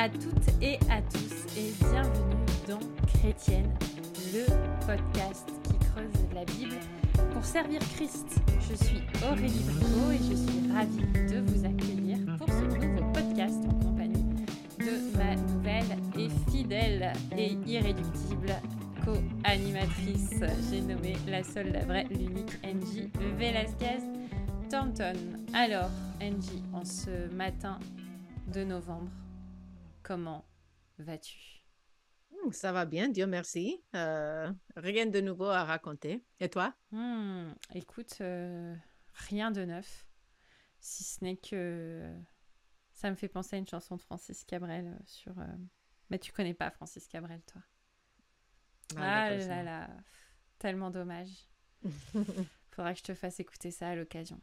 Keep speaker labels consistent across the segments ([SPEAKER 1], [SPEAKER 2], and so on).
[SPEAKER 1] à toutes et à tous et bienvenue dans Chrétienne, le podcast qui creuse la Bible pour servir Christ. Je suis Aurélie Bricot et je suis ravie de vous accueillir pour ce nouveau podcast en compagnie de ma nouvelle et fidèle et irréductible co-animatrice. J'ai nommé la seule, la vraie, l'unique Angie Velasquez Thornton. Alors, Angie, en ce matin de novembre, comment vas-tu?
[SPEAKER 2] Hmm, Ça va bien, Dieu merci. Euh, rien de nouveau à raconter. Et toi?
[SPEAKER 1] Hmm, Écoute, euh, rien de neuf, si ce n'est que ça me fait penser à une chanson de Francis Cabrel euh, sur... euh, Mais tu connais pas Francis Cabrel, toi Ah
[SPEAKER 2] d'accord,
[SPEAKER 1] là là, tellement dommage. Faudra que je te fasse écouter ça à l'occasion.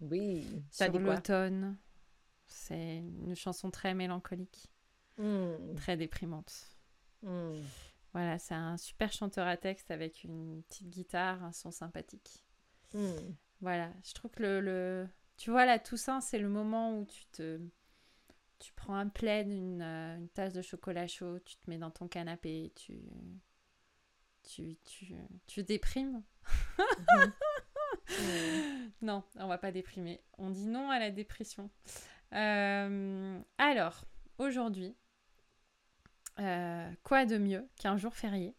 [SPEAKER 2] Oui, ça
[SPEAKER 1] Sur l'automne, c'est une chanson très mélancolique,
[SPEAKER 2] Hmm,
[SPEAKER 1] très déprimante.
[SPEAKER 2] hmm.
[SPEAKER 1] Voilà, c'est un super chanteur à texte avec une petite guitare, un son sympathique.
[SPEAKER 2] Hmm.
[SPEAKER 1] Voilà, je trouve que le, le- Tu vois, la Toussaint, c'est le moment où tu te... Tu prends un plaid, une, euh, une tasse de chocolat chaud, tu te mets dans ton canapé, tu... Tu, tu, tu déprimes. Non, on va pas déprimer. On dit non à la dépression. Euh, alors, aujourd'hui, euh, quoi de mieux qu'un jour férié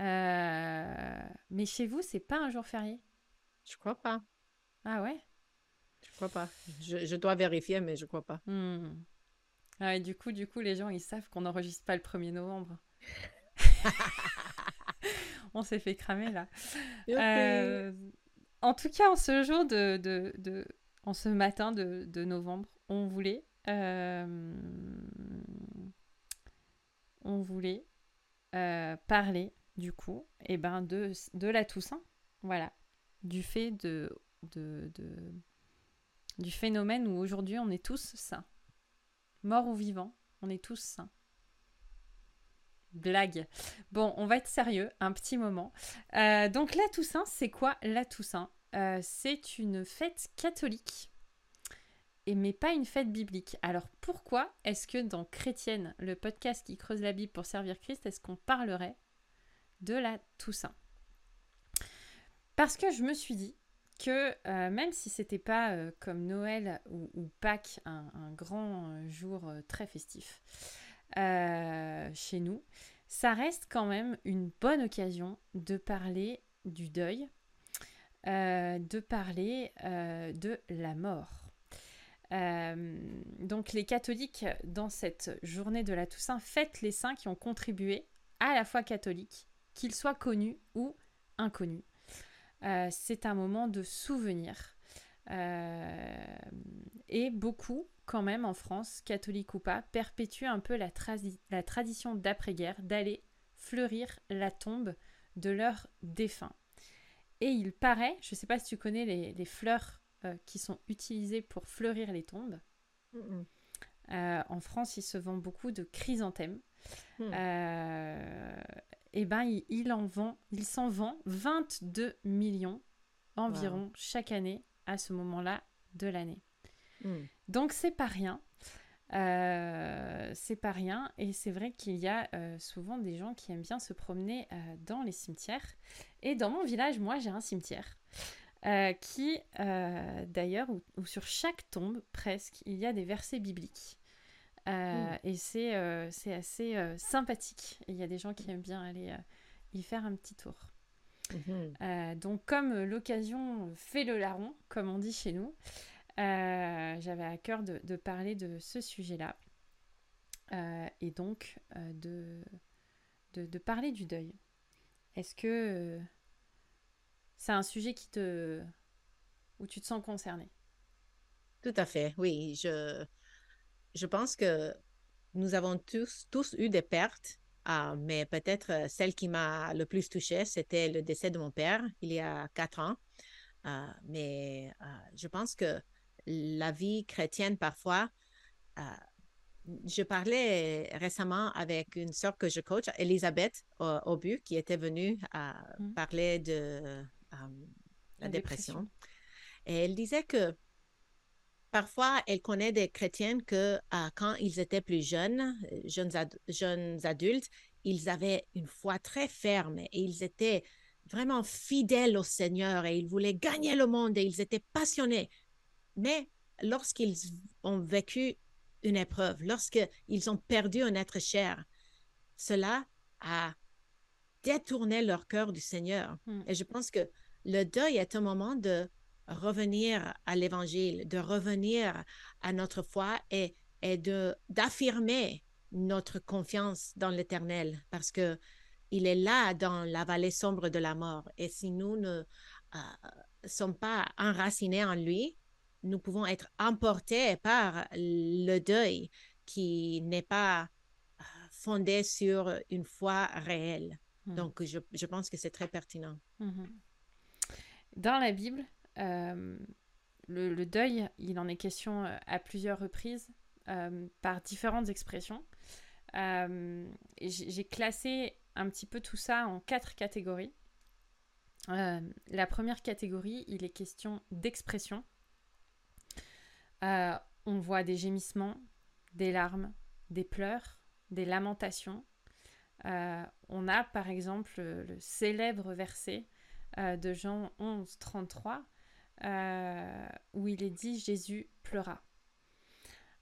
[SPEAKER 1] Euh, Mais chez vous, c'est pas un jour férié?
[SPEAKER 2] Je crois pas.
[SPEAKER 1] Ah ouais?
[SPEAKER 2] Je crois pas. Je, je dois vérifier, mais je crois pas.
[SPEAKER 1] Hmm. Ah, et du coup, du coup, les gens, ils savent qu'on n'enregistre pas le 1er novembre. On s'est fait cramer là. Euh, en tout cas, en ce jour de, de, de- en ce matin de, de novembre, on voulait, euh, on voulait euh, parler du coup, et ben de, la Toussaint, voilà, du fait de, de, du phénomène où aujourd'hui on est tous saints, morts ou vivants, on est tous saints. Blague. Bon, on va être sérieux un petit moment. Euh, donc la Toussaint, c'est quoi la Toussaint? Euh, C'est une fête catholique, mais pas une fête biblique. Alors pourquoi est-ce que dans Chrétienne, le podcast qui creuse la Bible pour servir Christ, est-ce qu'on parlerait de la Toussaint? Parce que je me suis dit que euh, même si c'était pas euh, comme Noël ou, Pâques, un, grand euh, jour très festif chez nous, ça reste quand même une bonne occasion de parler du deuil, de parler de la mort. Euh, donc les catholiques, dans cette journée de la Toussaint, fêtent les saints qui ont contribué à la foi catholique, qu'ils soient connus ou inconnus. Euh, c'est un moment de souvenir. Euh, et beaucoup, quand même, en France, catholiques ou pas, perpétuent un peu la, tradi- la tradition d'après-guerre d'aller fleurir la tombe de leurs défunts. Et il paraît, je ne sais pas si tu connais les fleurs euh, qui sont utilisées pour fleurir les tombes. Euh, en France, il se vend beaucoup de chrysanthèmes.
[SPEAKER 2] hmm.
[SPEAKER 1] Euh, et ben, il, il en vend, il s'en vend 22 millions environ chaque année à ce moment-là de l'année.
[SPEAKER 2] Hmm.
[SPEAKER 1] Donc c'est pas rien. Euh, c'est pas rien et c'est vrai qu'il y a euh, souvent des gens qui aiment bien se promener euh, dans les cimetières et dans mon village moi j'ai un cimetière euh, qui euh, d'ailleurs où, où sur chaque tombe presque il y a des versets bibliques Euh,
[SPEAKER 2] Mm.
[SPEAKER 1] et c'est c'est assez sympathique et il y a des gens qui aiment bien aller y faire un petit tour.
[SPEAKER 2] Mhm.
[SPEAKER 1] Donc, comme l'occasion fait le larron, comme on dit chez nous, j'avais à cœur de, de parler de ce sujet-là. Et donc, de, de, de parler du deuil. Est-ce que c'est un sujet qui te... où tu te sens concerné
[SPEAKER 2] Tout à fait, oui. Je, je pense que nous avons tous, tous eu des pertes, ah, mais peut-être euh, celle qui m'a le plus touchée, c'était le décès de mon père il y a quatre ans. Ah, mais ah, je pense que la vie chrétienne, parfois, je parlais récemment avec une sœur que je coach, Elisabeth Aubu, qui était venue à
[SPEAKER 1] Mhm.
[SPEAKER 2] parler de la
[SPEAKER 1] La
[SPEAKER 2] dépression.
[SPEAKER 1] dépression.
[SPEAKER 2] Et elle disait que parfois, elle connaît des chrétiennes que quand ils étaient plus jeunes, jeunes, jeunes adultes, ils avaient une foi très ferme et ils étaient vraiment fidèles au Seigneur et ils voulaient gagner le monde et ils étaient passionnés. Mais lorsqu'ils ont vécu une épreuve, lorsqu'ils ont perdu un être cher, cela a détourné leur cœur du Seigneur. Hmm. Et je pense que le deuil est un moment de revenir à l'Évangile, de revenir à notre foi et, et de d'affirmer notre confiance dans l'Éternel parce que il est là dans la vallée sombre de la mort. Et si nous ne euh, sommes pas enracinés en lui, nous pouvons être emportés par le deuil qui n'est pas euh, fondé sur une foi réelle. Hmm. Donc, je, je, pense que c'est très pertinent. Mhm.
[SPEAKER 1] Dans la Bible, euh, le, le, deuil, il en est question à plusieurs reprises par différentes expressions. J'ai classé un petit peu tout ça en quatre catégories. Euh, la première catégorie, il est question d'expression. Euh, on voit des gémissements, des larmes, des pleurs, des lamentations. Euh, on a par exemple le, célèbre verset de Jean 11, 33, où il est dit Jésus pleura.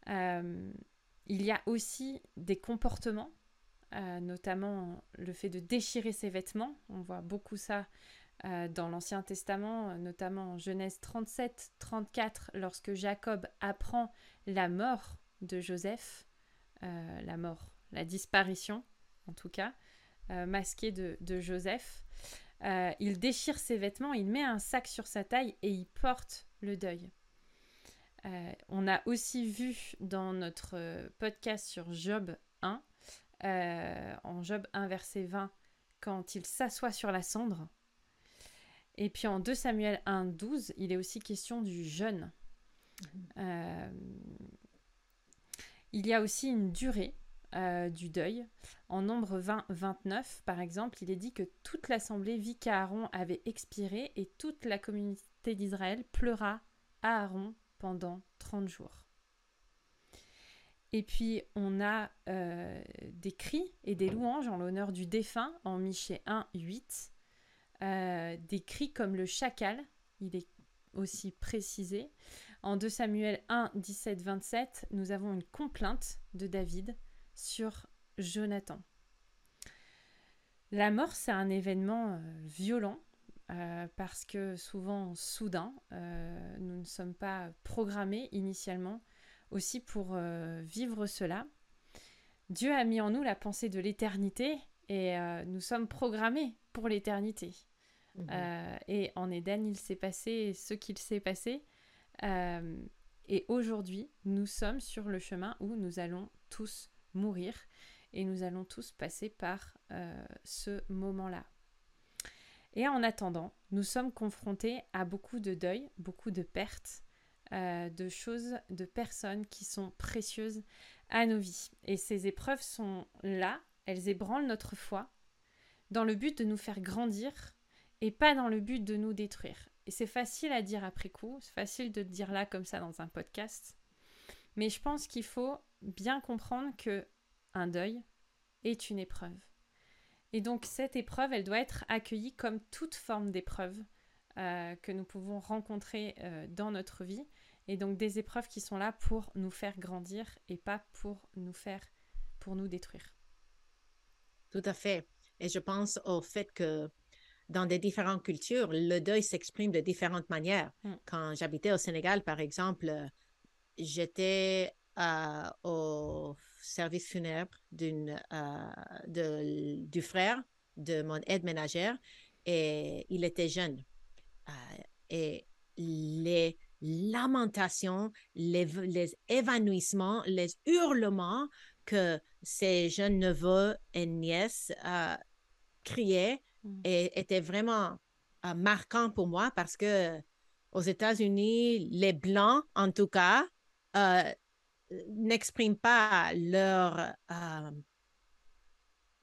[SPEAKER 1] il y a aussi des comportements euh, notamment le fait de déchirer ses vêtements. On voit beaucoup ça euh, dans l'Ancien Testament, notamment en Genèse 37, 34, lorsque Jacob apprend la mort de Joseph, euh, la mort, la disparition en tout cas, masquée de, de Joseph. il déchire ses vêtements, il met un sac sur sa taille et il porte le deuil. on a aussi vu dans notre podcast sur Job 1 euh, en Job 1, verset 20, quand il s'assoit sur la cendre. Et puis en 2 Samuel 1, 12, il est aussi question du jeûne. Euh, il y a aussi une durée euh, du deuil. En nombre 20, 29, par exemple, il est dit que toute l'assemblée vit qu'Aaron avait expiré et toute la communauté d'Israël pleura à Aaron pendant 30 jours. Et puis, on a euh, des cris et des louanges en l'honneur du défunt en Michée 1, 8. Euh, des cris comme le chacal, il est aussi précisé. En 2 Samuel 1, 17, 27, nous avons une complainte de David sur Jonathan. La mort, c'est un événement euh, violent parce que souvent soudain, nous ne sommes pas programmés initialement aussi pour euh, vivre cela. Dieu a mis en nous la pensée de l'éternité et euh, nous sommes programmés pour l'éternité. Euh, et en Éden, il s'est passé ce qu'il s'est passé. et aujourd'hui, nous sommes sur le chemin où nous allons tous mourir et nous allons tous passer par ce moment-là. Et en attendant, nous sommes confrontés à beaucoup de deuil, beaucoup de pertes, euh, de choses, de personnes qui sont précieuses à nos vies. Et ces épreuves sont là, elles ébranlent notre foi, dans le but de nous faire grandir et pas dans le but de nous détruire. Et c'est facile à dire après coup, c'est facile de dire là comme ça dans un podcast, mais je pense qu'il faut bien comprendre que un deuil est une épreuve. Et donc cette épreuve, elle doit être accueillie comme toute forme d'épreuve euh, que nous pouvons rencontrer euh, dans notre vie. Et donc des épreuves qui sont là pour nous faire grandir et pas pour nous faire, pour nous détruire.
[SPEAKER 2] Tout à fait. Et je pense au fait que dans des différentes cultures, le deuil s'exprime de différentes manières. Mm. Quand j'habitais au Sénégal, par exemple, j'étais euh, au service funèbre d'une, du frère de mon aide ménagère et il était jeune. Euh, et les lamentations, les, évanouissements, les hurlements que ces jeunes neveux et nièces euh, criaient mmh. et, étaient vraiment euh, marquants pour moi parce que aux États-Unis, les Blancs, en tout cas, n'expriment pas leur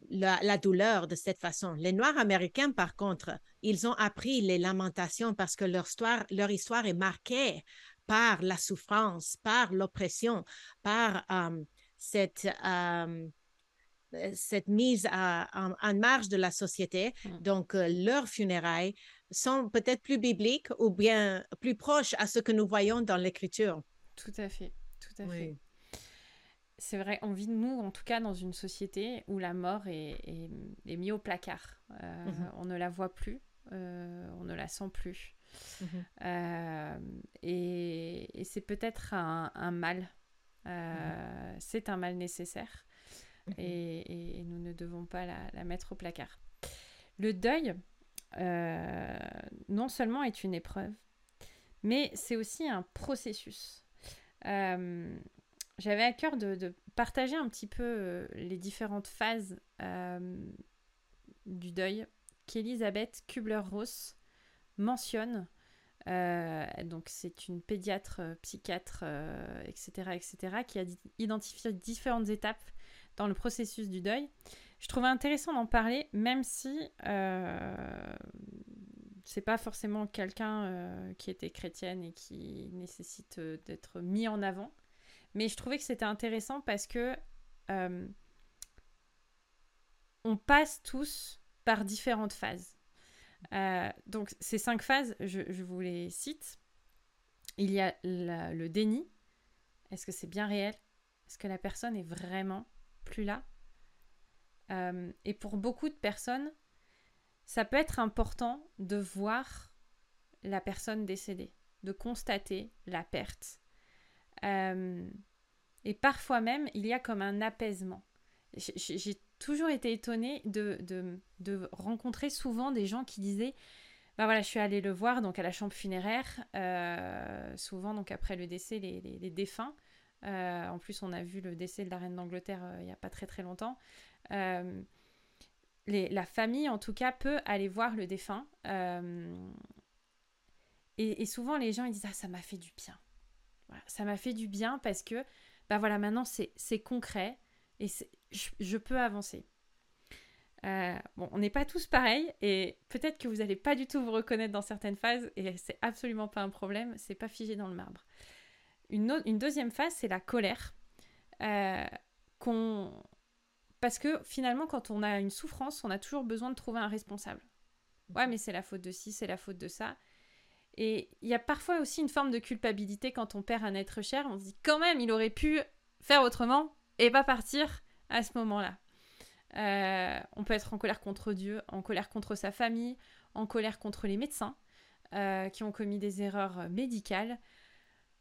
[SPEAKER 2] la, douleur de cette façon. Les Noirs américains, par contre, ils ont appris les lamentations parce que leur histoire, leur histoire est marquée par la souffrance, par l'oppression, par cette, cette mise en, marge de la société. Mm. Donc, leurs funérailles sont peut-être plus bibliques ou bien plus proches à ce que nous voyons dans l'Écriture.
[SPEAKER 1] Tout à fait, tout à fait. C'est vrai, on vit, nous, en tout cas, dans une société où la mort est, est, mise au placard. Euh, mhm. On ne la voit plus, euh, on ne la sent plus. Mhm. Euh, et, et c'est peut-être un, un, mal. Mhm. C'est un mal nécessaire. Et, et, nous ne devons pas la, la, mettre au placard. Le deuil, non seulement est une épreuve, mais c'est aussi un processus. Euh, j'avais à cœur de, partager un petit peu euh, les différentes phases euh, du deuil qu'Elisabeth Kubler-Ross mentionne. donc c'est une pédiatre, psychiatre, etc., etc., qui a identifié différentes étapes dans le processus du deuil. Je trouvais intéressant d'en parler, même si c'est pas forcément quelqu'un euh, qui était chrétienne et qui nécessite euh, d'être mis en avant. Mais je trouvais que c'était intéressant parce que euh, on passe tous par différentes phases. donc ces cinq phases, je, vous les cite. Il y a le déni. Est-ce que c'est bien réel? Est-ce que la personne est vraiment plus là? Et pour beaucoup de personnes, ça peut être important de voir la personne décédée, de constater la perte. Euh, et parfois même, il y a comme un apaisement. J'ai toujours été étonnée de, rencontrer souvent des gens qui disaient bah voilà, je suis allée le voir donc à la chambre funéraire, euh, souvent donc après le décès, les, les, défunts. Euh, en plus, on a vu le décès de la reine d'Angleterre il n'y a pas très très longtemps la famille, en tout cas, peut aller voir le défunt. Euh, et, souvent, les gens disent Ah, ça m'a fait du bien. ça m'a fait du bien parce que, bah voilà, maintenant c'est concret et je, peux avancer. Euh, on n'est pas tous pareils et peut-être que vous n'allez pas du tout vous reconnaître dans certaines phases et c'est absolument pas un problème, c'est pas figé dans le marbre. Une, une deuxième phase, c'est la colère. Euh, qu'on parce que finalement, quand on a une souffrance, on a toujours besoin de trouver un responsable. Ouais, mais c'est la faute de ci, c'est la faute de ça. Et il y a parfois aussi une forme de culpabilité quand on perd un être cher. On se dit quand même, il aurait pu faire autrement et pas partir à ce moment-là. Euh, on peut être en colère contre Dieu, en colère contre sa famille, en colère contre les médecins euh, qui ont commis des erreurs médicales.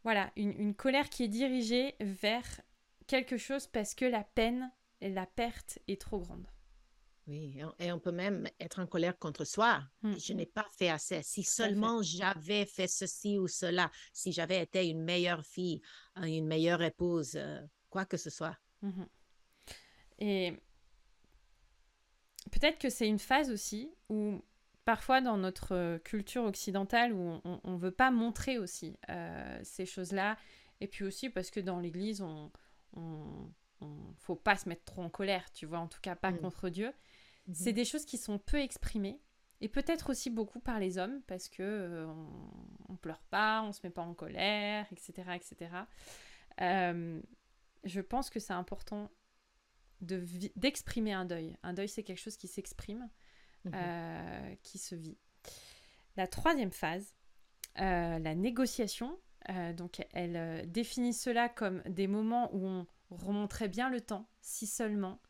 [SPEAKER 1] Voilà, une, une colère qui est dirigée vers quelque chose parce que la peine la perte est trop grande.
[SPEAKER 2] Oui, et on peut même être en colère contre soi. Mmh. Je n'ai pas fait assez. Si seulement j'avais fait ceci ou cela, si j'avais été une meilleure fille, hein, une meilleure épouse, euh, quoi que ce soit.
[SPEAKER 1] Mmh et peut-être que c'est une phase aussi où parfois dans notre culture occidentale où on ne veut pas montrer aussi euh, ces choses-là. Et puis aussi parce que dans l'Église, on faut pas se mettre trop en colère, tu vois, en tout cas pas mm. contre Dieu. Mhm. C'est des choses qui sont peu exprimées et peut-être aussi beaucoup par les hommes parce que euh, on, pleure pas, on se met pas en colère, etc., etc. Euh, je pense que c'est important d'exprimer un deuil. Un deuil, c'est quelque chose qui s'exprime, mhm. euh, qui se vit. La troisième phase, la négociation. donc, elle définit cela comme des moments où on remonterait bien le temps, si seulement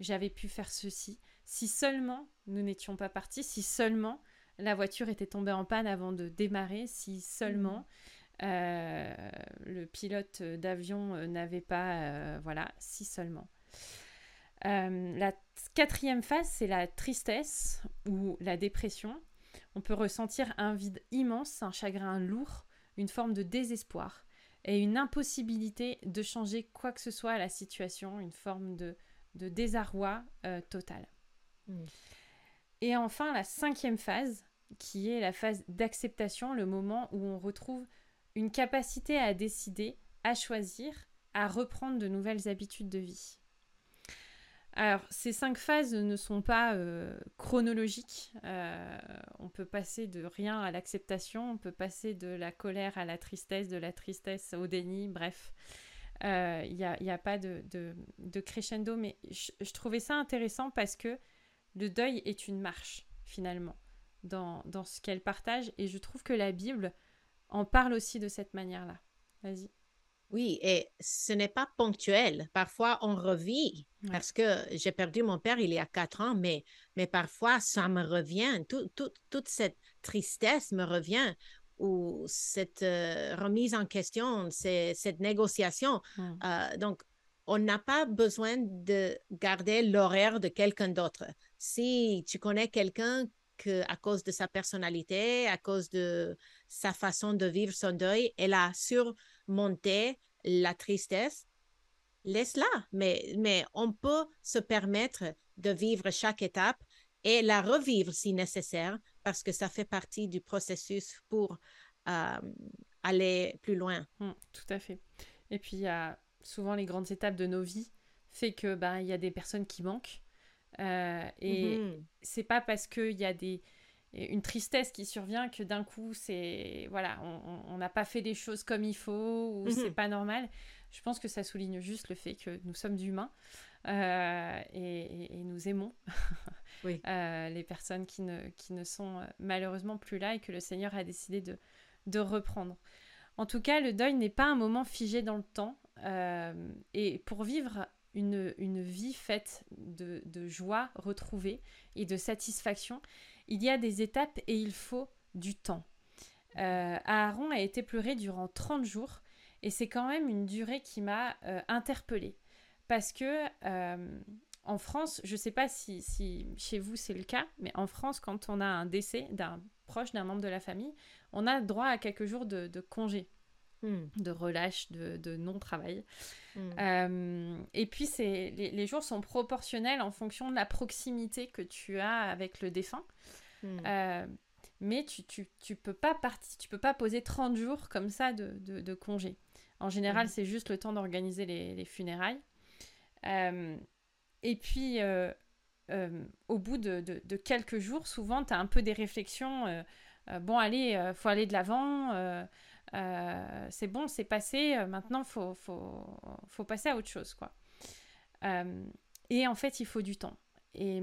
[SPEAKER 1] j'avais pu faire ceci, si seulement nous n'étions pas partis, si seulement la voiture était tombée en panne avant de démarrer, si seulement mmh. euh, le pilote d'avion euh, n'avait pas... Euh, voilà, si seulement. la quatrième phase, c'est la tristesse ou la dépression. On peut ressentir un vide immense, un chagrin lourd, une forme de désespoir et une impossibilité de changer quoi que ce soit à la situation, une forme de, désarroi euh, total. Mm. Et enfin, la cinquième phase, qui est la phase d'acceptation, le moment où on retrouve une capacité à décider, à choisir, à reprendre de nouvelles habitudes de vie. Alors, ces cinq phases ne sont pas euh, chronologiques. Euh, on peut passer de rien à l'acceptation, on peut passer de la colère à la tristesse, de la tristesse au déni, bref. Il euh, n'y a, a, pas de, crescendo, mais je, je, trouvais ça intéressant parce que le deuil est une marche, finalement, dans, dans ce qu'elle partage. Et je trouve que la Bible en parle aussi de cette manière-là. Vas-y.
[SPEAKER 2] Oui, et ce n'est pas ponctuel. Parfois, on revit parce que j'ai perdu mon père il y a quatre ans, mais, mais parfois, ça me revient. toute cette tristesse me revient ou cette euh, remise en question, cette négociation. Euh, donc, on n'a pas besoin de garder l'horaire de quelqu'un d'autre. Si tu connais quelqu'un que à cause de sa personnalité, à cause de sa façon de vivre son deuil, elle a surmonté la tristesse, laisse-la. Mais, mais on peut se permettre de vivre chaque étape et la revivre si nécessaire parce que ça fait partie du processus pour euh, aller plus loin.
[SPEAKER 1] Mmh, tout à fait. Et puis, souvent les grandes étapes de nos vies fait que ben, il y a des personnes qui manquent. Euh, et mmh c'est pas parce qu'il y a des une tristesse qui survient que d'un coup c'est voilà on n'a pas fait les choses comme il faut ou mmh c'est pas normal je pense que ça souligne juste le fait que nous sommes humains euh, et, nous aimons euh, les personnes qui ne, qui ne sont malheureusement plus là et que le Seigneur a décidé de, de reprendre. En tout cas, le deuil n'est pas un moment figé dans le temps. Euh, et pour vivre une, une vie faite de, de, joie retrouvée et de satisfaction, il y a des étapes et il faut du temps. Euh, Aaron a été pleuré durant 30 jours et c'est quand même une durée qui m'a euh, interpellée. Parce que euh, en France, je ne sais pas si, si chez vous c'est le cas, mais en France, quand on a un décès d'un proche, d'un membre de la famille, on a droit à quelques jours de, congé, hmm. de relâche, de, non-travail. Hmm. Euh, et puis, c'est, les, jours sont proportionnels en fonction de la proximité que tu as avec le défunt. Hmm. Euh, mais tu, tu, peux pas tu peux pas poser 30 jours comme ça de, congé. En général, c'est juste le temps d'organiser les, funérailles. Euh, et puis, au bout de, quelques jours, souvent, tu as un peu des réflexions bon, allez, faut aller de l'avant, euh, c'est bon, c'est passé, maintenant, faut, faut, faut, passer à autre chose, quoi. et en fait, il faut du temps. Et,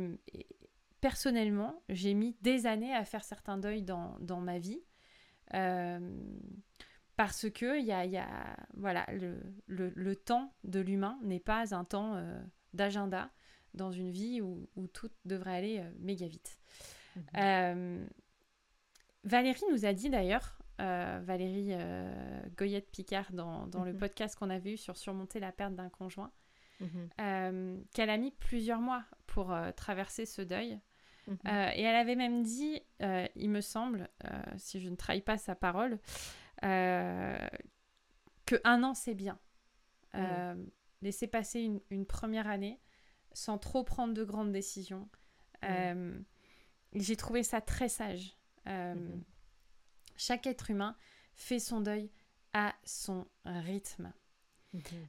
[SPEAKER 1] personnellement, j'ai mis des années à faire certains deuils dans, dans ma vie. parce que y a, y a, voilà, le, le, le temps de l'humain n'est pas un temps d'agenda dans une vie où, où, tout devrait aller méga vite. Mmh Valérie nous a dit d'ailleurs, euh, Valérie euh, Goyette-Picard, dans, le mhm. podcast qu'on avait eu sur surmonter la perte d'un conjoint, mhm. euh, qu'elle a mis plusieurs mois pour traverser ce deuil. Mhm. et elle avait même dit, il me semble, si je ne trahis pas sa parole, que un an c'est bien. laisser passer une, une, première année sans trop prendre de grandes décisions. J'ai trouvé ça très sage. Euh. Chaque être humain fait son deuil à son rythme.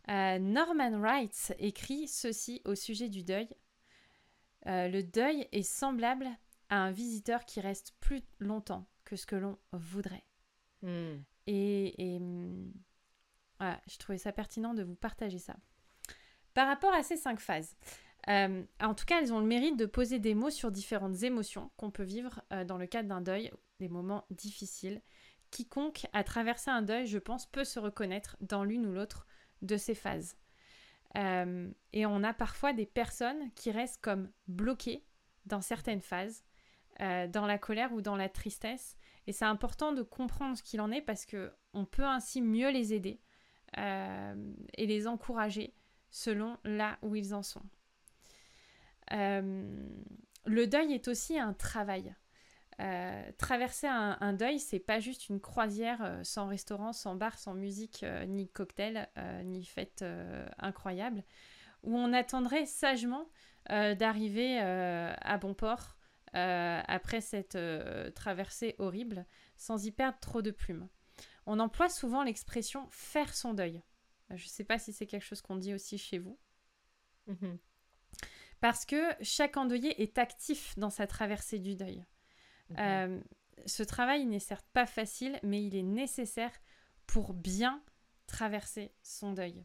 [SPEAKER 1] Euh, Norman Wright écrit ceci au sujet du deuil. Euh, le deuil est semblable à un visiteur qui reste plus longtemps que ce que l'on voudrait. Hmm. Et, hmm, je trouvais ça pertinent de vous partager ça. Par rapport à ces cinq phases, euh, en tout cas, elles ont le mérite de poser des mots sur différentes émotions qu'on peut vivre euh, dans le cadre d'un deuil, des moments difficiles. Quiconque a traversé un deuil, je pense, peut se reconnaître dans l'une ou l'autre de ces phases. Euh, et on a parfois des personnes qui restent comme bloquées dans certaines phases, dans la colère ou dans la tristesse. Et c'est important de comprendre ce qu'il en est parce que on peut ainsi mieux les aider et les encourager selon là où ils en sont. Euh, le deuil est aussi un travail. Euh, traverser un, deuil, c'est pas juste une croisière euh, sans restaurant, sans bar, sans musique, ni cocktail, ni fête incroyable, où on attendrait sagement d'arriver à bon port après cette traversée horrible, sans y perdre trop de plumes. On emploie souvent l'expression faire son deuil. Je sais pas si c'est quelque chose qu'on dit aussi chez vous. Mm-hmm. Parce que chaque endeuillé est actif dans sa traversée du deuil. Euh, ce travail n'est certes pas facile, mais il est nécessaire pour bien traverser son deuil.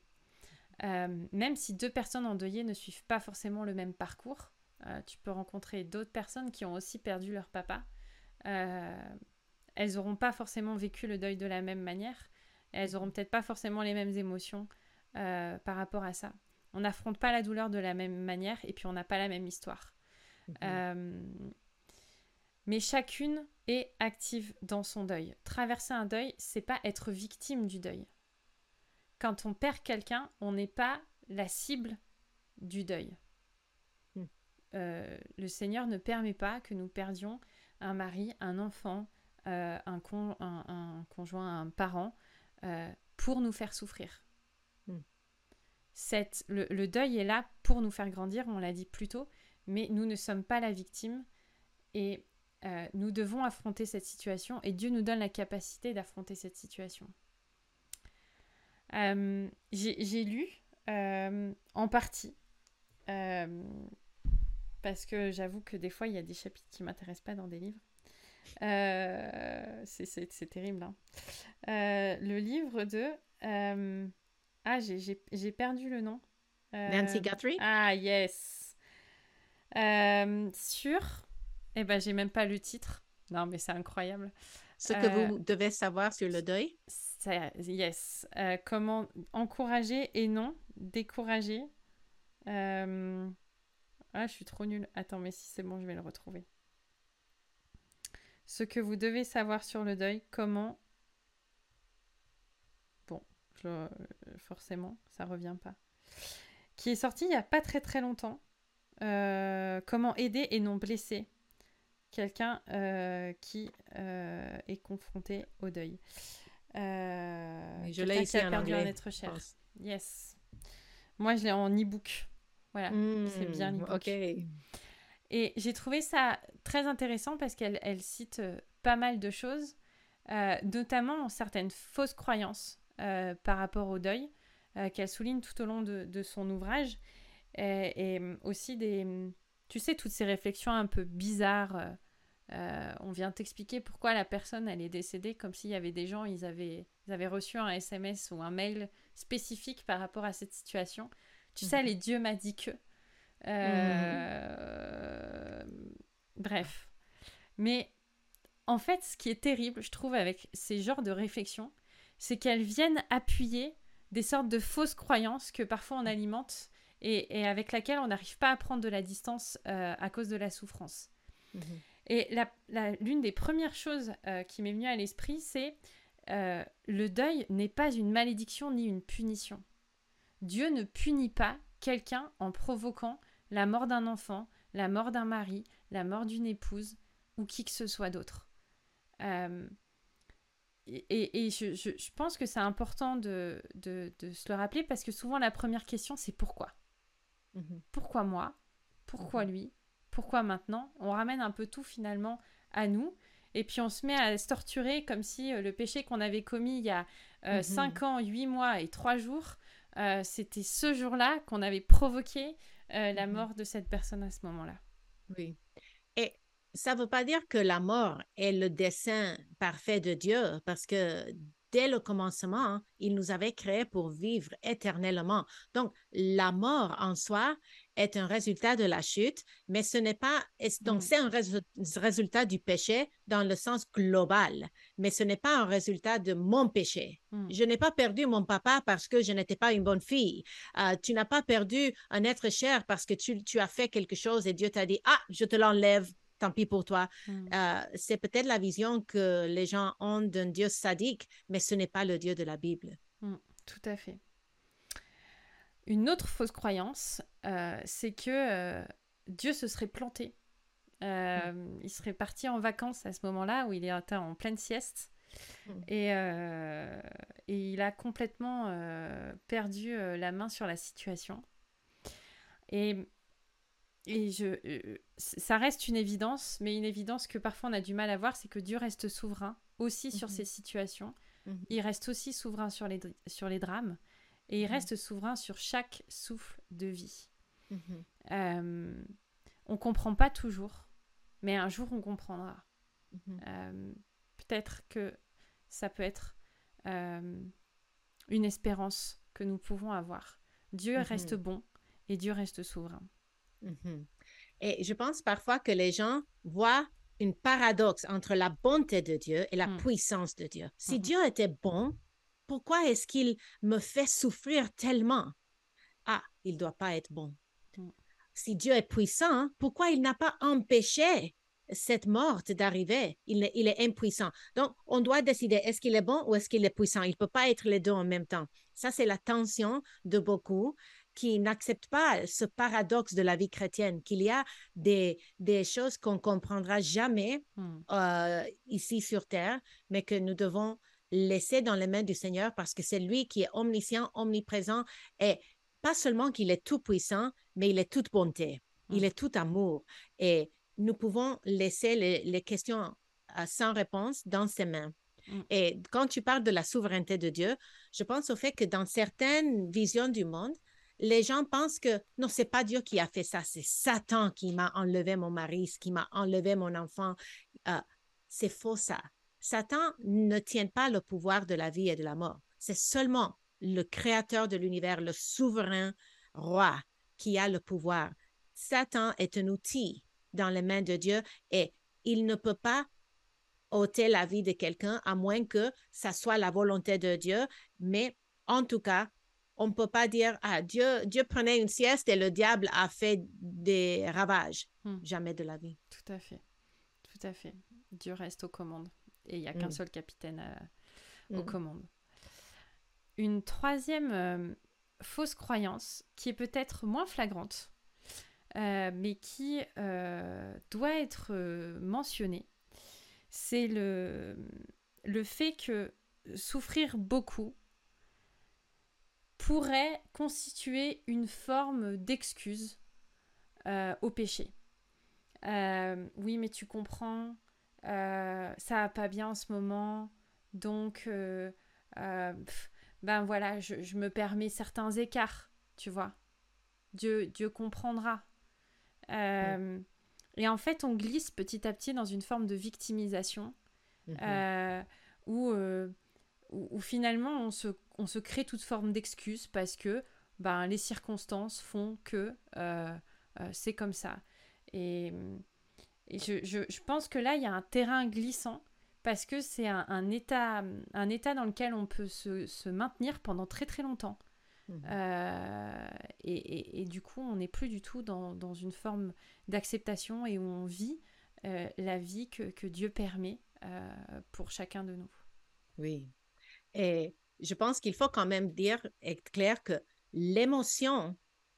[SPEAKER 1] Euh, même si deux personnes endeuillées ne suivent pas forcément le même parcours, euh, tu peux rencontrer d'autres personnes qui ont aussi perdu leur papa. Elles n'auront pas forcément vécu le deuil de la même manière. Elles n'auront peut-être pas forcément les mêmes émotions par rapport à ça. On n'affronte pas la douleur de la même manière et puis on n'a pas la même histoire.
[SPEAKER 2] Mhm.
[SPEAKER 1] mais chacune est active dans son deuil. Traverser un deuil, c'est pas être victime du deuil quand on perd quelqu'un, on n'est pas la cible du deuil.
[SPEAKER 2] Hmm.
[SPEAKER 1] Euh, le Seigneur ne permet pas que nous perdions un mari, un enfant, euh, un, conjoint, un parent, euh, pour nous faire souffrir. Le, deuil est là pour nous faire grandir, on l'a dit plus tôt, mais nous ne sommes pas la victime et nous devons affronter cette situation et Dieu nous donne la capacité d'affronter cette situation. Euh, j'ai lu euh, en partie, euh, parce que j'avoue que des fois, il y a des chapitres qui ne m'intéressent pas dans des livres. c'est terrible. Hein. le livre de... ah, j'ai perdu le nom.
[SPEAKER 2] Nancy Guthrie?
[SPEAKER 1] Ah, yes. sur... Eh ben, j'ai même pas le titre. Non, mais c'est incroyable.
[SPEAKER 2] Ce que vous devez savoir sur le deuil?
[SPEAKER 1] yes. Euh, comment encourager et non décourager? Euh, ah, je suis trop nulle. Attends, mais si c'est bon, je vais le retrouver. Ce que vous devez savoir sur le deuil, comment. Bon, forcément, ça revient pas. Qui est sorti il n'y a pas très très longtemps. Euh, comment aider et non blesser quelqu'un qui est confronté au deuil.
[SPEAKER 2] Euh, je l'ai ici
[SPEAKER 1] a
[SPEAKER 2] en
[SPEAKER 1] perdu
[SPEAKER 2] anglais,
[SPEAKER 1] un être cher. Yes. Moi, je l'ai en e-book. Voilà,
[SPEAKER 2] hmm,
[SPEAKER 1] c'est bien l'e-book.
[SPEAKER 2] Ok.
[SPEAKER 1] Et j'ai trouvé ça très intéressant parce qu'elle elle cite euh, pas mal de choses, euh, notamment certaines fausses croyances par rapport au deuil qu'elle souligne tout au long de, de son ouvrage. Et, et, aussi des, tu sais, toutes ces réflexions un peu bizarres euh, on vient t'expliquer pourquoi la personne elle est décédée, comme s'il y avait des gens, ils avaient, ils avaient reçu un SMS ou un mail spécifique par rapport à cette situation. Tu sais, mhm. les dieux m'a dit que. Euh, bref. Mais en fait, ce qui est terrible, je trouve, avec ces genres de réflexions, c'est qu'elles viennent appuyer des sortes de fausses croyances que parfois on alimente et, avec laquelle on n'arrive pas à prendre de la distance euh, à cause de la souffrance. Mhm. Et l'une des premières choses euh, qui m'est venue à l'esprit, c'est euh, le deuil n'est pas une malédiction ni une punition. Dieu ne punit pas quelqu'un en provoquant la mort d'un enfant, la mort d'un mari, la mort d'une épouse ou qui que ce soit d'autre. Euh, et, je, pense que c'est important de, se le rappeler parce que souvent la première question c'est pourquoi?
[SPEAKER 2] Mhm.
[SPEAKER 1] Pourquoi moi? Pourquoi mhm. lui? Pourquoi maintenant? On ramène un peu tout finalement à nous. Et puis on se met à se torturer comme si euh, le péché qu'on avait commis il y a 5 euh, mhm. ans, 8 mois et 3 jours, euh, c'était ce jour-là qu'on avait provoqué la mhm. mort de cette personne à ce moment-là.
[SPEAKER 2] Oui. Et ça ne veut pas dire que la mort est le dessein parfait de Dieu, parce que dès le commencement, il nous avait créés pour vivre éternellement. Donc, la mort en soi est un résultat de la chute, mais ce n'est pas, donc mm. c'est un résultat du péché dans le sens global, mais ce n'est pas un résultat de mon péché. Mm. Je n'ai pas perdu mon papa parce que je n'étais pas une bonne fille. Euh, tu n'as pas perdu un être cher parce que tu, tu as fait quelque chose et Dieu t'a dit, ah, je te l'enlève tant pis pour toi. Mm. Euh, c'est peut-être la vision que les gens ont d'un Dieu sadique, mais ce n'est pas le Dieu de la Bible.
[SPEAKER 1] tout à fait. Une autre fausse croyance, euh, c'est que euh, Dieu se serait planté. Euh, mm. Il serait parti en vacances à ce moment-là où il est en pleine sieste. Et, et, il a complètement perdu la main sur la situation. Et, et je, ça reste une évidence, mais une évidence que parfois on a du mal à voir, c'est que Dieu reste souverain aussi sur mm-hmm. ces situations. Mm-hmm. Il reste aussi souverain sur les, sur les drames et il mm. reste souverain sur chaque souffle de vie. Euh, on comprend pas toujours, mais un jour on comprendra. Euh, Peut-être que ça peut être euh, une espérance que nous pouvons avoir. Dieu reste bon et Dieu reste souverain.
[SPEAKER 2] Mhm. Et je pense parfois que les gens voient une paradoxe entre la bonté de Dieu et la
[SPEAKER 1] Mm.
[SPEAKER 2] puissance de Dieu. Si
[SPEAKER 1] Mhm.
[SPEAKER 2] Dieu était bon, pourquoi est-ce qu'il me fait souffrir tellement? Ah, il ne doit pas être bon.
[SPEAKER 1] Mm.
[SPEAKER 2] Si Dieu est puissant, pourquoi il n'a pas empêché cette morte d'arriver? Il, est- il est impuissant. Donc, on doit décider, est-ce qu'il est bon ou est-ce qu'il est puissant? Il ne peut pas être les deux en même temps. Ça, c'est la tension de beaucoup qui n'acceptent pas ce paradoxe de la vie chrétienne, qu'il y a des, des choses qu'on ne comprendra jamais
[SPEAKER 1] Hmm.
[SPEAKER 2] euh, ici sur terre, mais que nous devons laisser dans les mains du Seigneur parce que c'est lui qui est omniscient, omniprésent et pas seulement qu'il est tout puissant, mais il est toute bonté, il
[SPEAKER 1] Mm.
[SPEAKER 2] est tout amour et nous pouvons laisser les, les questions euh, sans réponse dans ses mains.
[SPEAKER 1] Mm.
[SPEAKER 2] Et quand tu parles de la souveraineté de Dieu, je pense au fait que dans certaines visions du monde, les gens pensent que non, c'est pas Dieu qui a fait ça, c'est Satan qui m'a enlevé mon mari, qui m'a enlevé mon enfant. Euh, c'est faux ça. Satan ne tient pas le pouvoir de la vie et de la mort. C'est seulement le créateur de l'univers, le souverain roi qui a le pouvoir. Satan est un outil dans les mains de Dieu et il ne peut pas ôter la vie de quelqu'un à moins que ça soit la volonté de Dieu. Mais en tout cas, on ne peut pas dire, ah, Dieu, Dieu prenait une sieste et le diable a fait des ravages.
[SPEAKER 1] Hmm.
[SPEAKER 2] Jamais de la vie.
[SPEAKER 1] Tout à fait. Tout à fait. Dieu reste aux commandes. Et il n'y a qu'un
[SPEAKER 2] Mm.
[SPEAKER 1] seul capitaine euh, aux
[SPEAKER 2] Mm.
[SPEAKER 1] commandes. Une troisième euh, fausse croyance qui est peut-être moins flagrante, euh, mais qui euh, doit être mentionnée, c'est le, le fait que souffrir beaucoup pourrait constituer une forme d'excuse euh, au péché. Euh, oui, mais tu comprends, euh, ça va pas bien en ce moment, donc pff, ben voilà, je, je me permets certains écarts, tu vois. Dieu, Dieu comprendra. Et en fait, on glisse petit à petit dans une forme de victimisation euh, où, où, où finalement on se, on se crée toute forme d'excuse parce que ben, les circonstances font que euh, euh, c'est comme ça. Et, et je, je- je pense que là, il y a un terrain glissant parce que c'est un, un état, un état dans lequel on peut se, se maintenir pendant très très longtemps.
[SPEAKER 2] Mhm.
[SPEAKER 1] Euh, et, et- et du coup, on n'est plus du tout dans, dans une forme d'acceptation et où on vit la vie que, que Dieu permet pour chacun de nous.
[SPEAKER 2] Oui. Et je pense qu'il faut quand même dire, être clair que l'émotion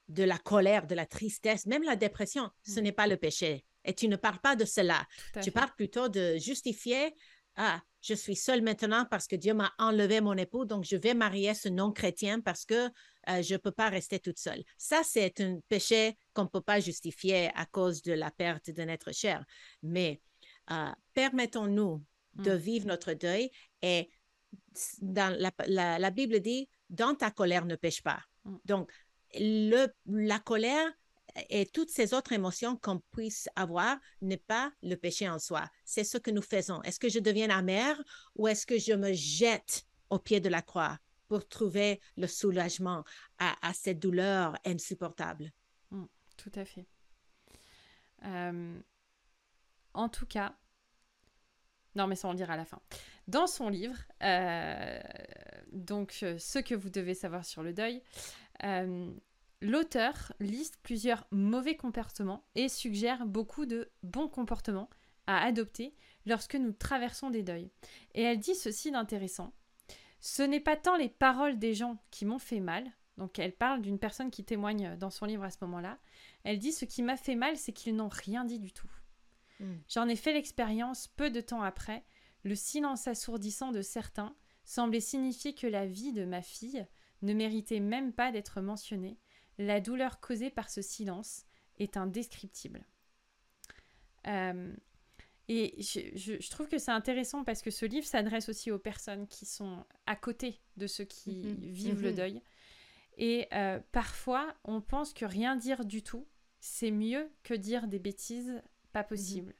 [SPEAKER 2] de la colère, de la tristesse, même la dépression, ce
[SPEAKER 1] Mm.
[SPEAKER 2] n'est pas le péché. Et tu ne parles pas de cela. Tu
[SPEAKER 1] fait.
[SPEAKER 2] parles plutôt de justifier, ah, je suis seule maintenant parce que Dieu m'a enlevé mon époux, donc je vais marier ce non-chrétien parce que euh, je ne peux pas rester toute seule. Ça, c'est un péché qu'on ne peut pas justifier à cause de la perte d'un être cher. Mais euh, permettons-nous de
[SPEAKER 1] Mm.
[SPEAKER 2] vivre notre deuil et dans la, la- la Bible dit, dans ta colère ne pêche pas.
[SPEAKER 1] Mm.
[SPEAKER 2] Donc, le, la colère et toutes ces autres émotions qu'on puisse avoir n'est pas le péché en soi. C'est ce que nous faisons. Est-ce que je deviens amère ou est-ce que je me jette au pied de la croix pour trouver le soulagement à, à cette douleur insupportable?
[SPEAKER 1] Tout à fait. Euh, en tout cas, non mais ça on le dira à la fin. Dans son livre, euh, donc euh, ce que vous devez savoir sur le deuil, euh, l'auteur liste plusieurs mauvais comportements et suggère beaucoup de bons comportements à adopter lorsque nous traversons des deuils. Et elle dit ceci d'intéressant. Ce n'est pas tant les paroles des gens qui m'ont fait mal, donc elle parle d'une personne qui témoigne dans son livre à ce moment-là, elle dit ce qui m'a fait mal, c'est qu'ils n'ont rien dit du tout.
[SPEAKER 2] Mm.
[SPEAKER 1] J'en ai fait l'expérience peu de temps après. Le silence assourdissant de certains semblait signifier que la vie de ma fille ne méritait même pas d'être mentionnée. La douleur causée par ce silence est indescriptible. Euh, et je, je- je trouve que c'est intéressant parce que ce livre s'adresse aussi aux personnes qui sont à côté de ceux qui
[SPEAKER 2] Mhm.
[SPEAKER 1] vivent le
[SPEAKER 2] Mhm.
[SPEAKER 1] deuil. Et euh, parfois, on pense que rien dire du tout, c'est mieux que dire des bêtises pas
[SPEAKER 2] Mhm.
[SPEAKER 1] possibles.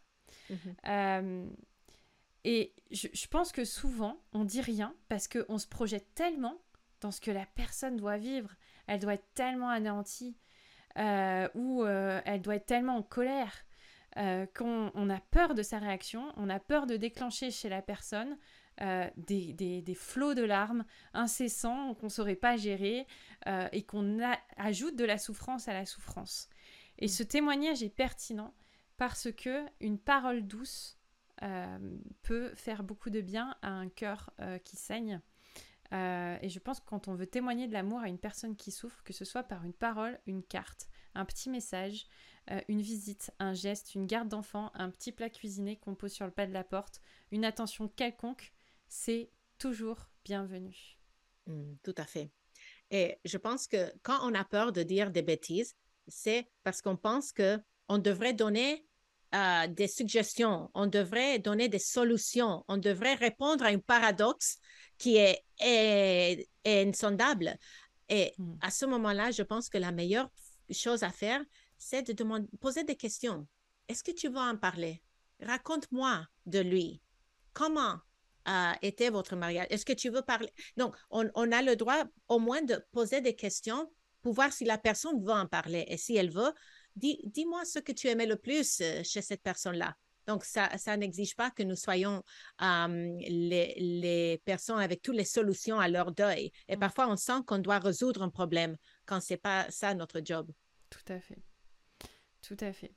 [SPEAKER 1] Euh, et je, je pense que souvent, on dit rien parce qu'on se projette tellement dans ce que la personne doit vivre. Elle doit être tellement anéantie euh, ou euh, elle doit être tellement en colère qu'on on a peur de sa réaction, on a peur de déclencher chez la personne euh, des, des- des flots de larmes incessants qu'on ne saurait pas gérer euh, et qu'on ajoute de la souffrance à la souffrance. Et ce témoignage est pertinent parce que une parole douce euh, peut faire beaucoup de bien à un cœur euh, qui saigne. Euh, et je pense que quand on veut témoigner de l'amour à une personne qui souffre, que ce soit par une parole, une carte, un petit message, une visite, un geste, une garde d'enfant, un petit plat cuisiné qu'on pose sur le pas de la porte, une attention quelconque, c'est toujours bienvenu.
[SPEAKER 2] Mm, tout à fait. Et je pense que quand on a peur de dire des bêtises, c'est parce qu'on pense que on devrait donner euh, des suggestions, on devrait donner des solutions, on devrait répondre à un paradoxe qui est, est, est insondable. Et
[SPEAKER 1] Mm.
[SPEAKER 2] à ce moment-là, je pense que la meilleure chose à faire, c'est de demander, poser des questions. Est-ce que tu veux en parler? Raconte-moi de lui. Comment euh, était votre mariage? Est-ce que tu veux parler? Donc, on, on a le droit au moins de poser des questions pour voir si la personne veut en parler. Et si elle veut, dis, dis-moi ce que tu aimais le plus euh, chez cette personne-là. Donc, ça, ça n'exige pas que nous soyons euh, les, les personnes avec toutes les solutions à leur deuil. Et
[SPEAKER 1] Mm.
[SPEAKER 2] parfois, on sent qu'on doit résoudre un problème quand c'est pas ça notre job.
[SPEAKER 1] Tout à fait. Tout à fait.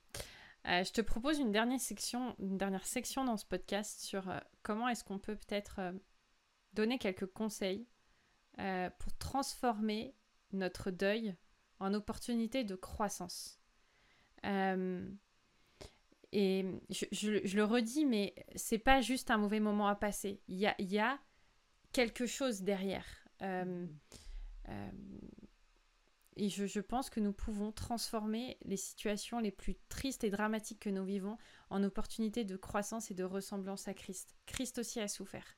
[SPEAKER 1] Euh, je te propose une dernière section, une dernière section dans ce podcast sur euh, comment est-ce qu'on peut peut-être donner quelques conseils pour transformer notre deuil en opportunité de croissance. Euh, et je, je- je le redis, mais c'est pas juste un mauvais moment à passer. Il y a, il y a quelque chose derrière. Euh, euh, et je, je pense que nous pouvons transformer les situations les plus tristes et dramatiques que nous vivons en opportunités de croissance et de ressemblance à Christ. Christ aussi a souffert.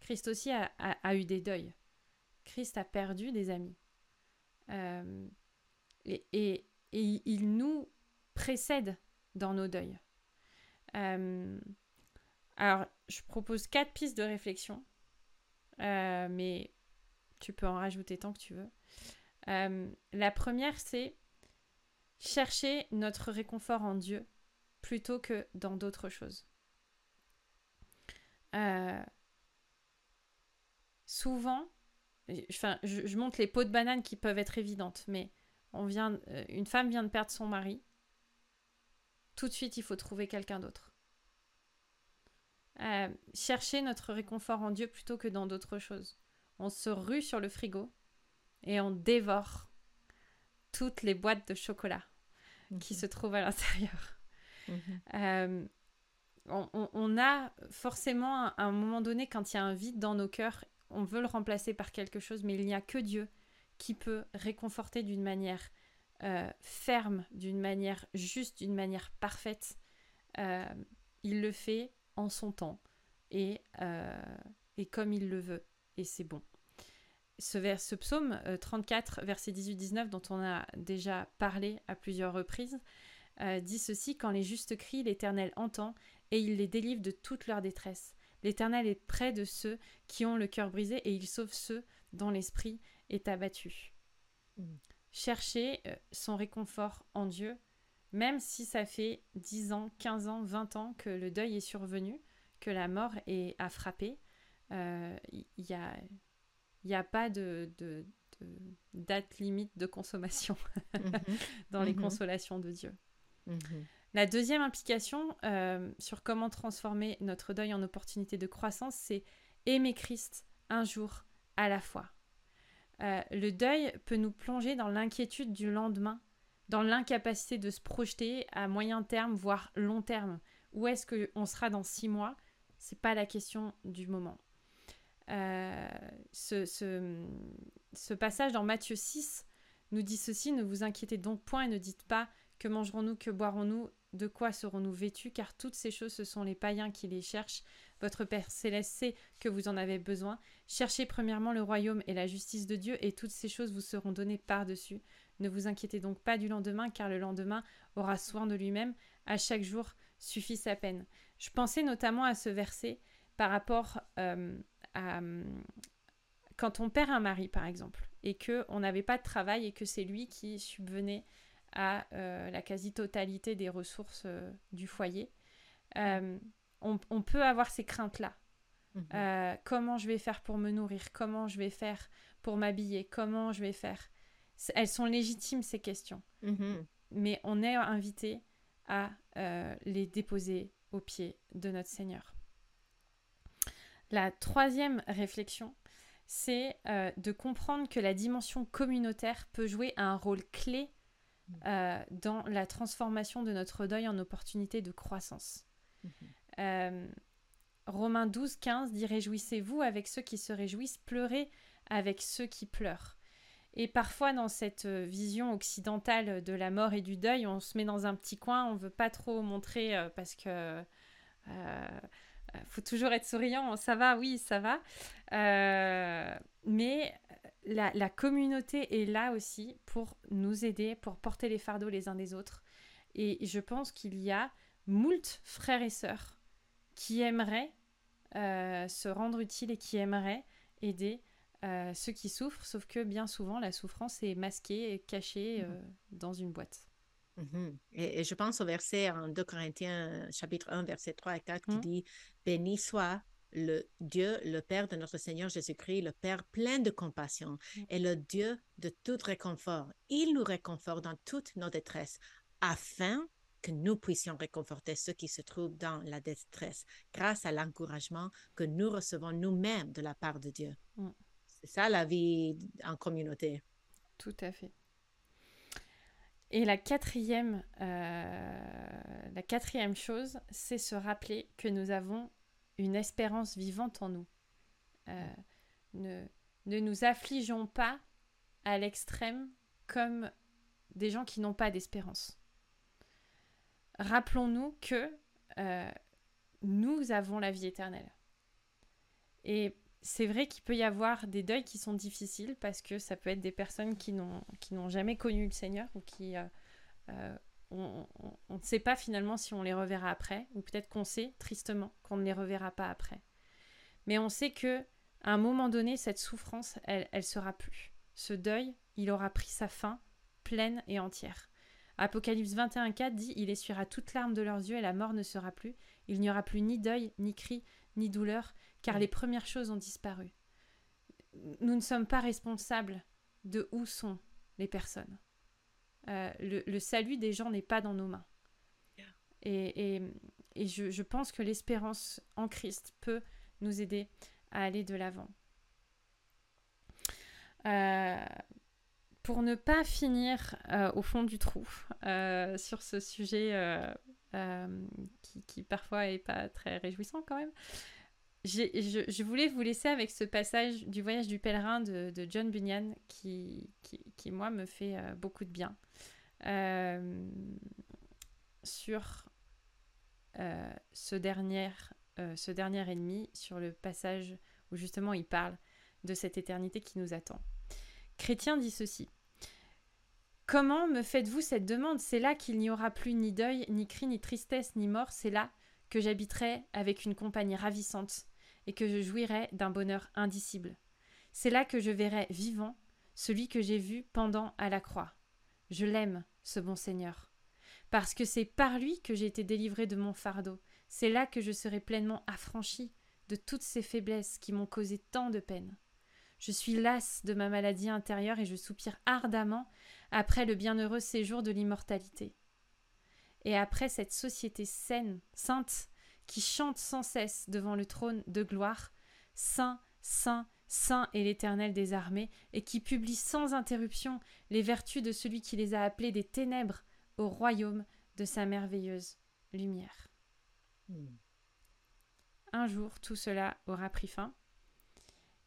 [SPEAKER 1] Christ aussi a, a- a eu des deuils. Christ a perdu des amis. Euh, et, et- et il nous précède dans nos deuils. Euh, alors, je propose quatre pistes de réflexion, euh, mais tu peux en rajouter tant que tu veux. Euh, la première, c'est chercher notre réconfort en Dieu plutôt que dans d'autres choses. Souvent, je, je montre les pots de banane qui peuvent être évidentes, mais on vient, une femme vient de perdre son mari. Tout de suite, il faut trouver quelqu'un d'autre. Euh, chercher notre réconfort en Dieu plutôt que dans d'autres choses. On se rue sur le frigo et on dévore toutes les boîtes de chocolat qui se trouvent à l'intérieur.
[SPEAKER 2] Mhm.
[SPEAKER 1] Euh, on, on- on a forcément, à un moment donné, quand il y a un vide dans nos cœurs, on veut le remplacer par quelque chose, mais il n'y a que Dieu qui peut réconforter d'une manière euh, ferme, d'une manière juste, d'une manière parfaite. Euh, il le fait en son temps et, euh, et comme il le veut, et c'est bon. Ce, vers, ce psaume euh, 34, verset 18-19, dont on a déjà parlé à plusieurs reprises, dit ceci Quand les justes crient, l'Éternel entend et il les délivre de toute leur détresse. L'Éternel est près de ceux qui ont le cœur brisé et il sauve ceux dont l'esprit est abattu.
[SPEAKER 2] Mm.
[SPEAKER 1] Chercher euh, son réconfort en Dieu, même si ça fait 10 ans, 15 ans, 20 ans que le deuil est survenu, que la mort est, a frappé, euh, il n'y a, y a pas de, de- de date limite de consommation
[SPEAKER 2] Mhm.
[SPEAKER 1] dans les
[SPEAKER 2] Mhm.
[SPEAKER 1] consolations de Dieu.
[SPEAKER 2] Mhm.
[SPEAKER 1] La deuxième implication euh, sur comment transformer notre deuil en opportunité de croissance, c'est aimer Christ un jour à la fois. Euh, le deuil peut nous plonger dans l'inquiétude du lendemain, dans l'incapacité de se projeter à moyen terme, voire long terme. Où est-ce qu'on sera dans six mois? C'est pas la question du moment. Euh, ce, passage dans Matthieu 6 nous dit ceci Ne vous inquiétez donc point et ne dites pas que mangerons-nous, que boirons-nous de quoi serons-nous vêtus Car toutes ces choses, ce sont les païens qui les cherchent. Votre Père céleste sait que vous en avez besoin. Cherchez premièrement le royaume et la justice de Dieu, et toutes ces choses vous seront données par-dessus. Ne vous inquiétez donc pas du lendemain, car le lendemain aura soin de lui-même. À chaque jour suffit sa peine. Je pensais notamment à ce verset par rapport euh, à quand on perd un mari, par exemple, et que on n'avait pas de travail et que c'est lui qui subvenait à euh, la quasi-totalité des ressources euh, du foyer, on, peut avoir ces craintes-là. Mhm. comment je vais faire pour me nourrir? Comment je vais faire pour m'habiller? Comment je vais faire? Elles sont légitimes, ces questions. Mhm. Mais on est invité à les déposer aux pieds de notre Seigneur. La troisième réflexion, c'est de comprendre que la dimension communautaire peut jouer un rôle clé euh, dans la transformation de notre deuil en opportunité de croissance. Mhm. Euh, Romains 12, 15 dit Réjouissez-vous avec ceux qui se réjouissent, pleurez avec ceux qui pleurent. Et parfois, dans cette vision occidentale de la mort et du deuil, on se met dans un petit coin, on ne veut pas trop montrer euh, parce que faut toujours être souriant, ça va, oui, ça va. mais la, communauté est là aussi pour nous aider, pour porter les fardeaux les uns des autres. Et je pense qu'il y a moult frères et sœurs qui aimeraient euh, se rendre utiles et qui aimeraient aider euh, ceux qui souffrent, sauf que bien souvent la souffrance est masquée et cachée euh, mhm. dans une boîte.
[SPEAKER 2] Mhm. et, je pense au verset en 2 Corinthiens chapitre 1 verset 3 et 4 qui mhm. dit Béni soit le Dieu, le Père de notre Seigneur Jésus-Christ, le Père plein de compassion mm. et le Dieu de tout réconfort. Il nous réconforte dans toutes nos détresses afin que nous puissions réconforter ceux qui se trouvent dans la détresse grâce à l'encouragement que nous recevons nous-mêmes de la part de Dieu. Mm. C'est ça la vie en communauté.
[SPEAKER 1] Tout à fait. Et la quatrième, euh, la quatrième chose, c'est se rappeler que nous avons une espérance vivante en nous. Euh, ne, ne nous affligeons pas à l'extrême comme des gens qui n'ont pas d'espérance. Rappelons-nous que euh, nous avons la vie éternelle. Et c'est vrai qu'il peut y avoir des deuils qui sont difficiles parce que ça peut être des personnes qui n'ont jamais connu le Seigneur ou qui euh, on, ne sait pas finalement si on les reverra après, ou peut-être qu'on sait tristement qu'on ne les reverra pas après. Mais on sait que à un moment donné, cette souffrance, elle, elle sera plus. Ce deuil, il aura pris sa fin pleine et entière. Apocalypse 21.4 dit Il essuiera toute larme de leurs yeux et la mort ne sera plus. Il n'y aura plus ni deuil, ni cri, ni douleur, car les premières choses ont disparu. Nous ne sommes pas responsables de où sont les personnes. Euh, le, salut des gens n'est pas dans nos mains. Et, je, pense que l'espérance en Christ peut nous aider à aller de l'avant. Euh, pour ne pas finir euh, au fond du trou sur ce sujet qui, parfois est pas très réjouissant quand même, je, voulais vous laisser avec ce passage du voyage du pèlerin de, John Bunyan qui, qui, moi, me fait euh, beaucoup de bien. Euh, sur euh, ce, dernier, ce dernier ennemi, sur le passage où justement il parle de cette éternité qui nous attend. Chrétien dit ceci. Comment me faites-vous cette demande? C'est là qu'il n'y aura plus ni deuil, ni cri, ni tristesse, ni mort. C'est là que j'habiterai avec une compagnie ravissante et que je jouirai d'un bonheur indicible. C'est là que je verrai vivant celui que j'ai vu pendant à la croix. Je l'aime, ce bon Seigneur, parce que c'est par lui que j'ai été délivré de mon fardeau. C'est là que je serai pleinement affranchi de toutes ces faiblesses qui m'ont causé tant de peine. Je suis lasse de ma maladie intérieure et je soupire ardemment après le bienheureux séjour de l'immortalité. Et après cette société saine, sainte, qui chante sans cesse devant le trône de gloire, Saint, Saint, Saint est l'Éternel des armées, et qui publie sans interruption les vertus de celui qui les a appelés des ténèbres au royaume de sa merveilleuse lumière. Hmm. Un jour, tout cela aura pris fin.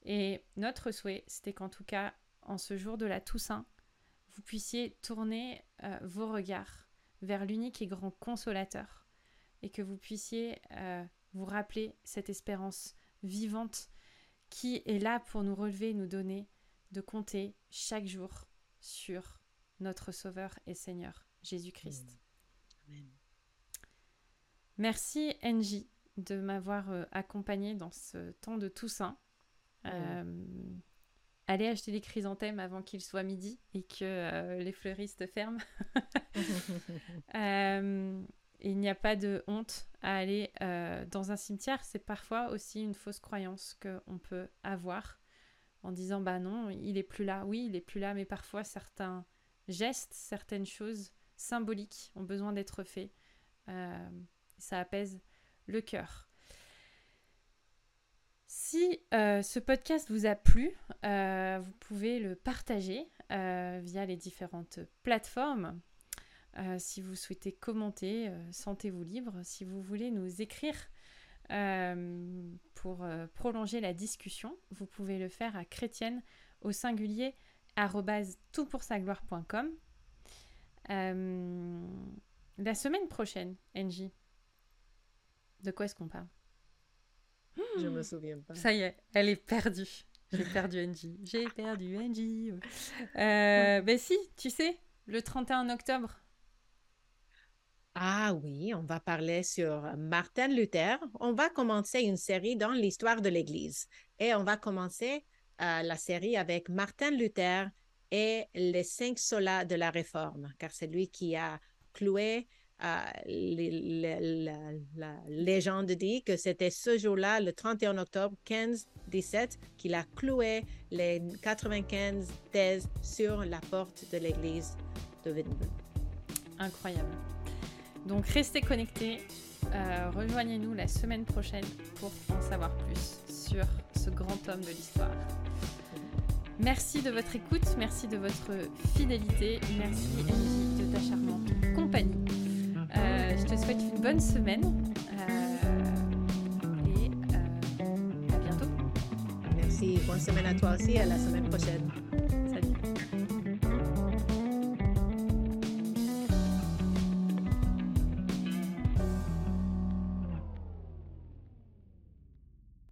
[SPEAKER 1] Et notre souhait, c'était qu'en tout cas, en ce jour de la Toussaint, vous puissiez tourner euh, vos regards vers l'unique et grand consolateur et que vous puissiez euh, vous rappeler cette espérance vivante qui est là pour nous relever, nous donner, de compter chaque jour sur notre Sauveur et Seigneur, Jésus-Christ. Amen. Merci Angie de m'avoir euh, accompagnée dans ce temps de Toussaint. Euh, allez acheter des chrysanthèmes avant qu'il soit midi et que euh, les fleuristes ferment. il n'y a pas de honte à aller dans un cimetière. C'est parfois aussi une fausse croyance qu'on peut avoir en disant bah non, il est plus là. Oui, il est plus là, mais parfois certains gestes, certaines choses symboliques ont besoin d'être faits. ça apaise le cœur. Si euh, ce podcast vous a plu, euh, vous pouvez le partager euh, via les différentes plateformes. si vous souhaitez commenter, sentez-vous libre. Si vous voulez nous écrire pour prolonger la discussion, vous pouvez le faire à chrétienne au singulier toutpoursagloire.com. la semaine prochaine, Angie, de quoi est-ce qu'on parle?
[SPEAKER 2] Je me souviens pas.
[SPEAKER 1] Ça y est, elle est perdue. J'ai perdu Angie. J'ai perdu Angie. Euh, ben si, tu sais, le 31 octobre.
[SPEAKER 2] Ah oui, on va parler sur Martin Luther. On va commencer une série dans l'histoire de l'Église. Et on va commencer euh, la série avec Martin Luther et les cinq solas de la Réforme, car c'est lui qui a cloué la, légende dit que c'était ce jour-là, le 31 octobre 1517, qu'il a cloué les 95 thèses sur la porte de l'église de Wittenberg.
[SPEAKER 1] Incroyable. Donc restez connectés. Euh, rejoignez-nous la semaine prochaine pour en savoir plus sur ce grand homme de l'histoire. Merci de votre écoute, merci de votre fidélité, merci Angie de ta charmante compagnie. Je te souhaite une bonne semaine euh, et euh, à bientôt.
[SPEAKER 2] Merci. Bonne semaine à toi aussi. À la semaine prochaine.